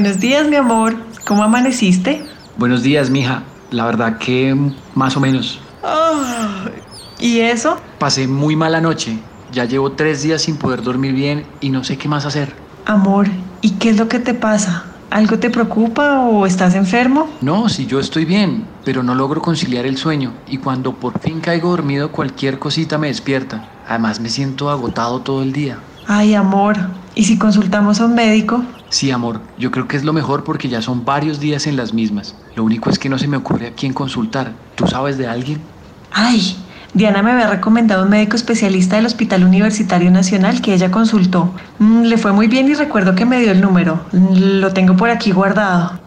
Buenos días, mi amor. ¿Cómo amaneciste? Buenos días, mija. La verdad que más o menos. Ah, ¿Y eso? Pasé muy mala noche. Ya llevo tres días sin poder dormir bien y no sé qué más hacer. Amor, ¿y qué es lo que te pasa? ¿Algo te preocupa o estás enfermo? No, si yo estoy bien, pero no logro conciliar el sueño y cuando por fin caigo dormido cualquier cosita me despierta. Además me siento agotado todo el día. Ay, amor, ¿y si consultamos a un médico? Sí, amor, yo creo que es lo mejor porque ya son varios días en las mismas. Lo único es que no se me ocurre a quién consultar. ¿Tú sabes de alguien? Ay, Diana me había recomendado un médico especialista del Hospital Universitario Nacional que ella consultó. Mm, le fue muy bien y recuerdo que me dio el número. Mm, Lo tengo por aquí guardado.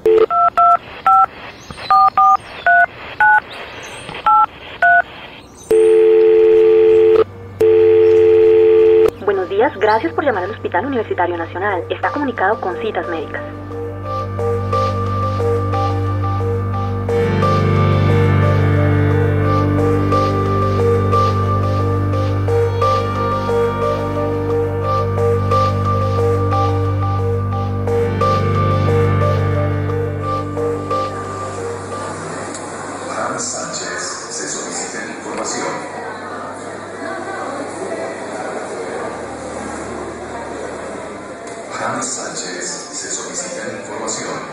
Buenos días, gracias por llamar al Hospital Universitario Nacional. Está comunicado con citas médicas. Sánchez se solicita información.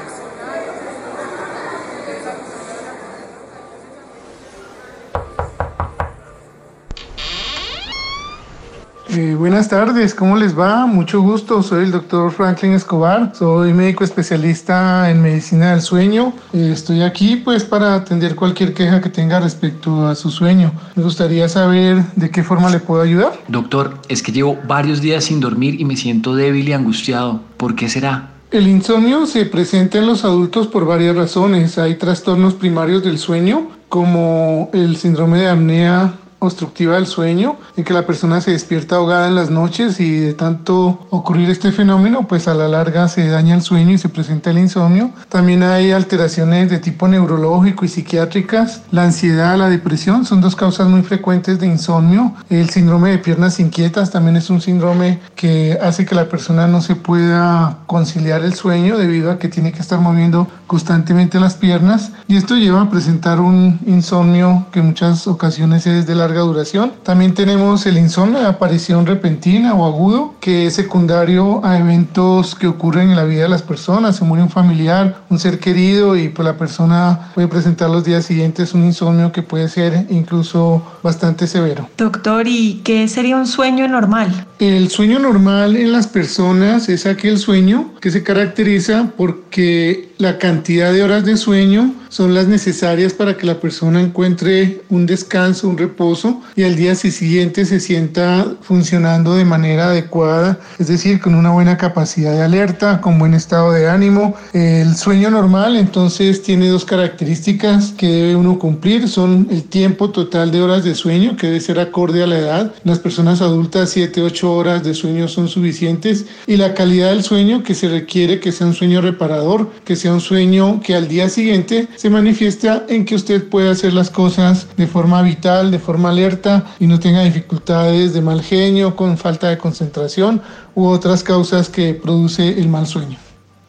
Eh, buenas tardes, ¿cómo les va? Mucho gusto, soy el doctor Franklin Escobar, soy médico especialista en medicina del sueño. Eh, estoy aquí pues para atender cualquier queja que tenga respecto a su sueño. Me gustaría saber de qué forma le puedo ayudar. Doctor, es que llevo varios días sin dormir y me siento débil y angustiado. ¿Por qué será? El insomnio se presenta en los adultos por varias razones. Hay trastornos primarios del sueño como el síndrome de apnea obstructiva del sueño, en que la persona se despierta ahogada en las noches y de tanto ocurrir este fenómeno, pues a la larga se daña el sueño y se presenta el insomnio. También hay alteraciones de tipo neurológico y psiquiátricas. La ansiedad, la depresión son dos causas muy frecuentes de insomnio. El síndrome de piernas inquietas también es un síndrome que hace que la persona no se pueda conciliar el sueño debido a que tiene que estar moviendo constantemente las piernas y esto lleva a presentar un insomnio que en muchas ocasiones es de larga duración. También tenemos el insomnio de aparición repentina o agudo que es secundario a eventos que ocurren en la vida de las personas. Se muere un familiar, un ser querido y pues la persona puede presentar los días siguientes un insomnio que puede ser incluso bastante severo. Doctor, ¿y qué sería un sueño normal? El sueño normal en las personas es aquel sueño que se caracteriza porque la cantidad de horas de sueño son las necesarias para que la persona encuentre un descanso, un reposo y al día siguiente se sienta funcionando de manera adecuada, es decir, con una buena capacidad de alerta, con buen estado de ánimo. El sueño normal entonces tiene dos características que debe uno cumplir, son el tiempo total de horas de sueño que debe ser acorde a la edad. Las personas adultas 7, 8 horas de sueño son suficientes y la calidad del sueño que se requiere que sea un sueño reparador, que sea un sueño que al día siguiente se manifiesta en que usted puede hacer las cosas de forma vital, de forma alerta y no tenga dificultades de mal genio, con falta de concentración u otras causas que produce el mal sueño.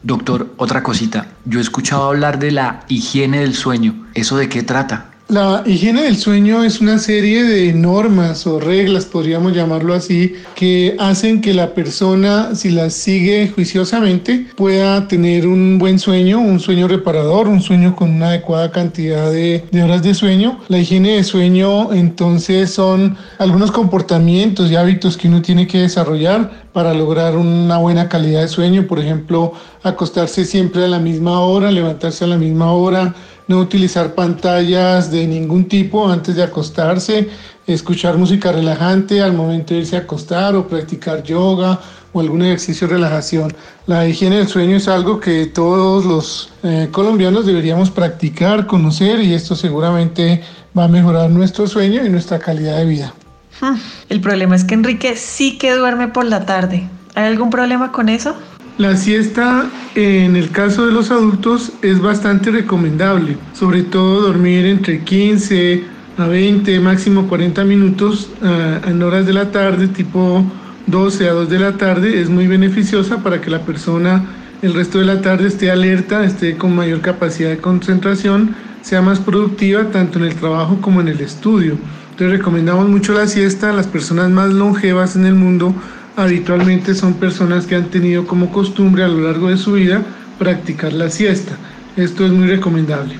Doctor, otra cosita. Yo he escuchado hablar de la higiene del sueño. ¿Eso de qué trata? La higiene del sueño es una serie de normas o reglas, podríamos llamarlo así, que hacen que la persona, si las sigue juiciosamente, pueda tener un buen sueño, un sueño reparador, un sueño con una adecuada cantidad de, de horas de sueño. La higiene de sueño entonces son algunos comportamientos y hábitos que uno tiene que desarrollar para lograr una buena calidad de sueño, por ejemplo, acostarse siempre a la misma hora, levantarse a la misma hora, no utilizar pantallas de ningún tipo antes de acostarse, escuchar música relajante al momento de irse a acostar o practicar yoga o algún ejercicio de relajación. La higiene del sueño es algo que todos los eh, colombianos deberíamos practicar, conocer y esto seguramente va a mejorar nuestro sueño y nuestra calidad de vida. Hmm, el problema es que Enrique sí que duerme por la tarde. ¿Hay algún problema con eso? La siesta en el caso de los adultos es bastante recomendable, sobre todo dormir entre 15 a 20, máximo 40 minutos uh, en horas de la tarde, tipo 12 a 2 de la tarde, es muy beneficiosa para que la persona el resto de la tarde esté alerta, esté con mayor capacidad de concentración, sea más productiva tanto en el trabajo como en el estudio. Entonces recomendamos mucho la siesta a las personas más longevas en el mundo habitualmente son personas que han tenido como costumbre a lo largo de su vida practicar la siesta. Esto es muy recomendable.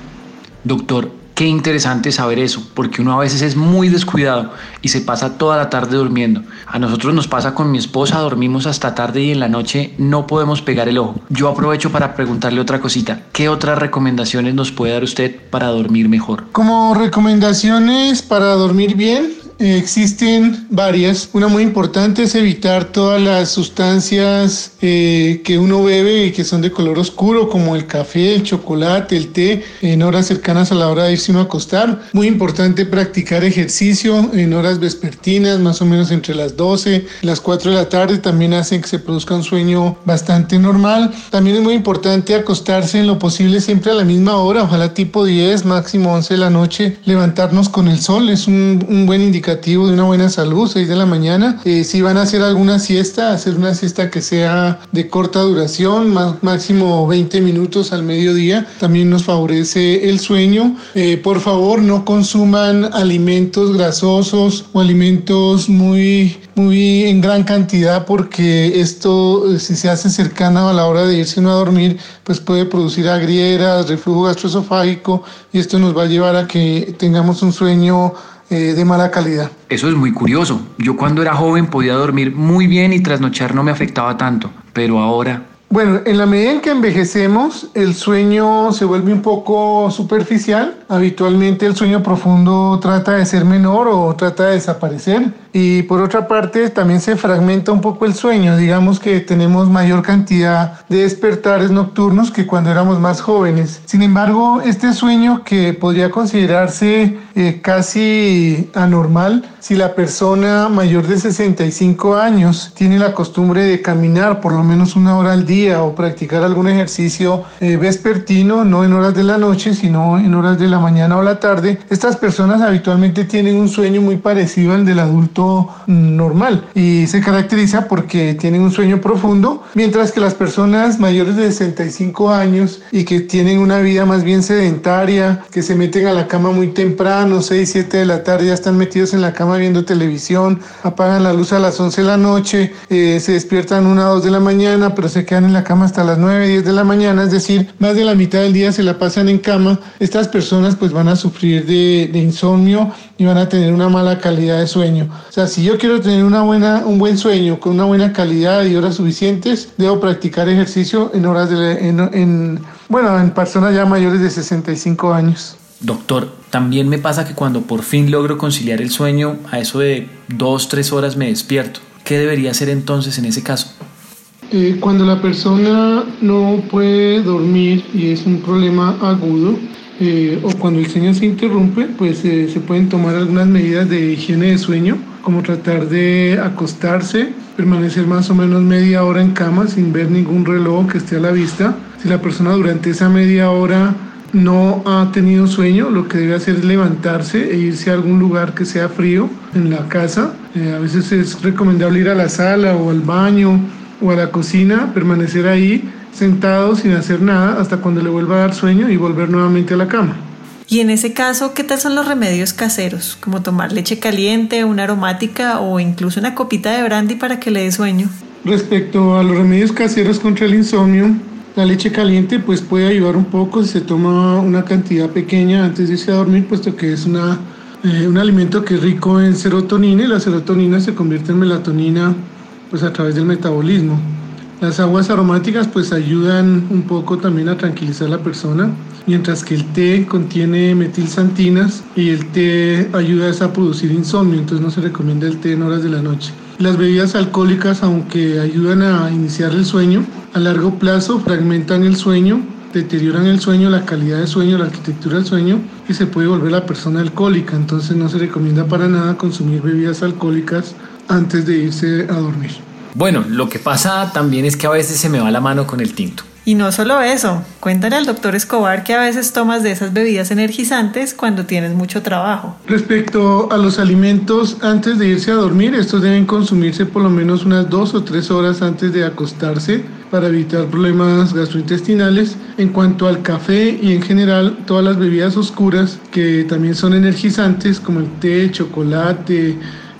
Doctor, qué interesante saber eso, porque uno a veces es muy descuidado y se pasa toda la tarde durmiendo. A nosotros nos pasa con mi esposa, dormimos hasta tarde y en la noche no podemos pegar el ojo. Yo aprovecho para preguntarle otra cosita. ¿Qué otras recomendaciones nos puede dar usted para dormir mejor? Como recomendaciones para dormir bien, existen varias. Una muy importante es evitar todas las sustancias eh, que uno bebe y que son de color oscuro, como el café, el chocolate, el té, en horas cercanas a la hora de irse a acostar. Muy importante practicar ejercicio en horas vespertinas, más o menos entre las 12 y las 4 de la tarde, también hacen que se produzca un sueño bastante normal. También es muy importante acostarse en lo posible siempre a la misma hora, ojalá tipo 10, máximo 11 de la noche, levantarnos con el sol, es un, un buen indicador de una buena salud, 6 de la mañana. Eh, si van a hacer alguna siesta, hacer una siesta que sea de corta duración, máximo 20 minutos al mediodía, también nos favorece el sueño. Eh, por favor, no consuman alimentos grasosos o alimentos muy, muy en gran cantidad porque esto, si se hace cercano a la hora de irse uno a dormir, pues puede producir agrieras, reflujo gastroesofágico y esto nos va a llevar a que tengamos un sueño eh, de mala calidad. Eso es muy curioso. Yo cuando era joven podía dormir muy bien y trasnochar no me afectaba tanto, pero ahora... Bueno, en la medida en que envejecemos, el sueño se vuelve un poco superficial. Habitualmente el sueño profundo trata de ser menor o trata de desaparecer. Y por otra parte, también se fragmenta un poco el sueño. Digamos que tenemos mayor cantidad de despertares nocturnos que cuando éramos más jóvenes. Sin embargo, este sueño que podría considerarse eh, casi anormal, si la persona mayor de 65 años tiene la costumbre de caminar por lo menos una hora al día o practicar algún ejercicio eh, vespertino, no en horas de la noche, sino en horas de la mañana o la tarde, estas personas habitualmente tienen un sueño muy parecido al del adulto normal. Y se caracteriza porque tienen un sueño profundo, mientras que las personas mayores de 65 años y que tienen una vida más bien sedentaria, que se meten a la cama muy temprano, 6, 7 de la tarde, ya están metidos en la cama viendo televisión, apagan la luz a las 11 de la noche, eh, se despiertan 1 2 de la mañana, pero se quedan en la cama hasta las 9, 10 de la mañana, es decir, más de la mitad del día se la pasan en cama, estas personas pues van a sufrir de, insomnio y van a tener una mala calidad de sueño. O sea, si yo quiero tener una buena, un buen sueño con una buena calidad y horas suficientes, debo practicar ejercicio en horas de, en, bueno, en personas ya mayores de 65 años. Doctor, también me pasa que cuando por fin logro conciliar el sueño, a eso de dos, tres horas me despierto. ¿Qué debería hacer entonces en ese caso? Eh, cuando la persona no puede dormir y es un problema agudo, eh, o cuando el sueño se interrumpe, pues eh, se pueden tomar algunas medidas de higiene de sueño como tratar de acostarse, permanecer más o menos media hora en cama sin ver ningún reloj que esté a la vista. Si la persona durante esa media hora no ha tenido sueño, lo que debe hacer es levantarse e irse a algún lugar que sea frío en la casa. Eh, a veces es recomendable ir a la sala o al baño o a la cocina, permanecer ahí sentado sin hacer nada hasta cuando le vuelva a dar sueño y volver nuevamente a la cama. Y en ese caso, ¿qué tal son los remedios caseros? Como tomar leche caliente, una aromática o incluso una copita de brandy para que le dé sueño. Respecto a los remedios caseros contra el insomnio, la leche caliente pues puede ayudar un poco si se toma una cantidad pequeña antes de irse a dormir, puesto que es una, eh, un alimento que es rico en serotonina y la serotonina se convierte en melatonina pues a través del metabolismo. Las aguas aromáticas pues ayudan un poco también a tranquilizar a la persona, mientras que el té contiene metilsantinas y el té ayuda a producir insomnio, entonces no se recomienda el té en horas de la noche. Las bebidas alcohólicas, aunque ayudan a iniciar el sueño, a largo plazo fragmentan el sueño, deterioran el sueño, la calidad del sueño, la arquitectura del sueño y se puede volver la persona alcohólica. Entonces no se recomienda para nada consumir bebidas alcohólicas antes de irse a dormir. Bueno, lo que pasa también es que a veces se me va la mano con el tinto. Y no solo eso, cuéntale al doctor Escobar que a veces tomas de esas bebidas energizantes cuando tienes mucho trabajo. Respecto a los alimentos antes de irse a dormir, estos deben consumirse por lo menos unas dos o tres horas antes de acostarse para evitar problemas gastrointestinales. En cuanto al café y en general todas las bebidas oscuras que también son energizantes como el té, chocolate,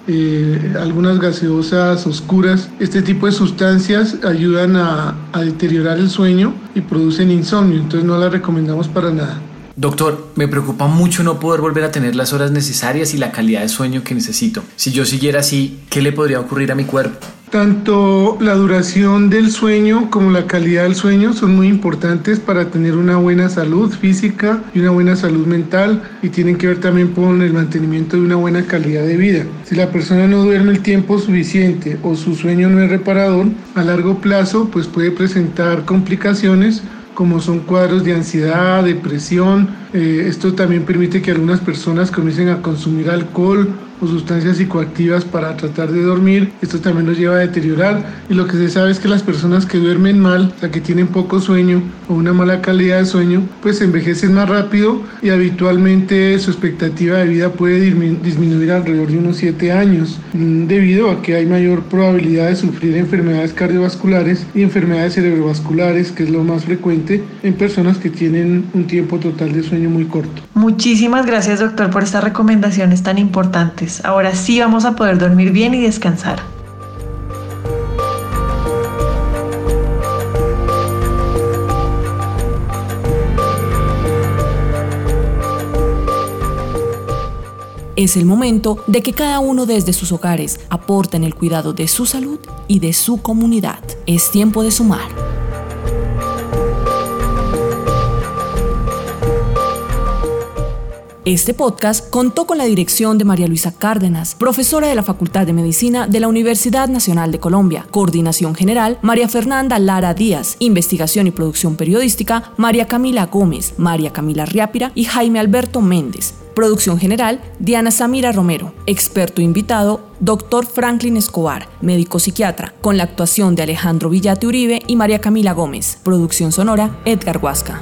eh, algunas gaseosas oscuras. Este tipo de sustancias ayudan a, a deteriorar el sueño y producen insomnio, entonces no las recomendamos para nada. Doctor, me preocupa mucho no poder volver a tener las horas necesarias y la calidad de sueño que necesito. Si yo siguiera así, ¿qué le podría ocurrir a mi cuerpo? Tanto la duración del sueño como la calidad del sueño son muy importantes para tener una buena salud física y una buena salud mental y tienen que ver también con el mantenimiento de una buena calidad de vida. Si la persona no duerme el tiempo suficiente o su sueño no es reparador, a largo plazo pues puede presentar complicaciones como son cuadros de ansiedad, depresión. Eh, esto también permite que algunas personas comiencen a consumir alcohol sustancias psicoactivas para tratar de dormir. Esto también nos lleva a deteriorar y lo que se sabe es que las personas que duermen mal, o sea, que tienen poco sueño o una mala calidad de sueño, pues envejecen más rápido y habitualmente su expectativa de vida puede disminuir alrededor de unos 7 años mm, debido a que hay mayor probabilidad de sufrir enfermedades cardiovasculares y enfermedades cerebrovasculares, que es lo más frecuente en personas que tienen un tiempo total de sueño muy corto. Muchísimas gracias doctor por estas recomendaciones tan importantes. Ahora sí vamos a poder dormir bien y descansar. Es el momento de que cada uno desde sus hogares aporte en el cuidado de su salud y de su comunidad. Es tiempo de sumar. Este podcast contó con la dirección de María Luisa Cárdenas, profesora de la Facultad de Medicina de la Universidad Nacional de Colombia. Coordinación General, María Fernanda Lara Díaz. Investigación y producción periodística, María Camila Gómez, María Camila Riápira y Jaime Alberto Méndez. Producción general, Diana Samira Romero. Experto invitado, Dr. Franklin Escobar, médico psiquiatra, con la actuación de Alejandro Villate Uribe y María Camila Gómez. Producción sonora, Edgar Huasca.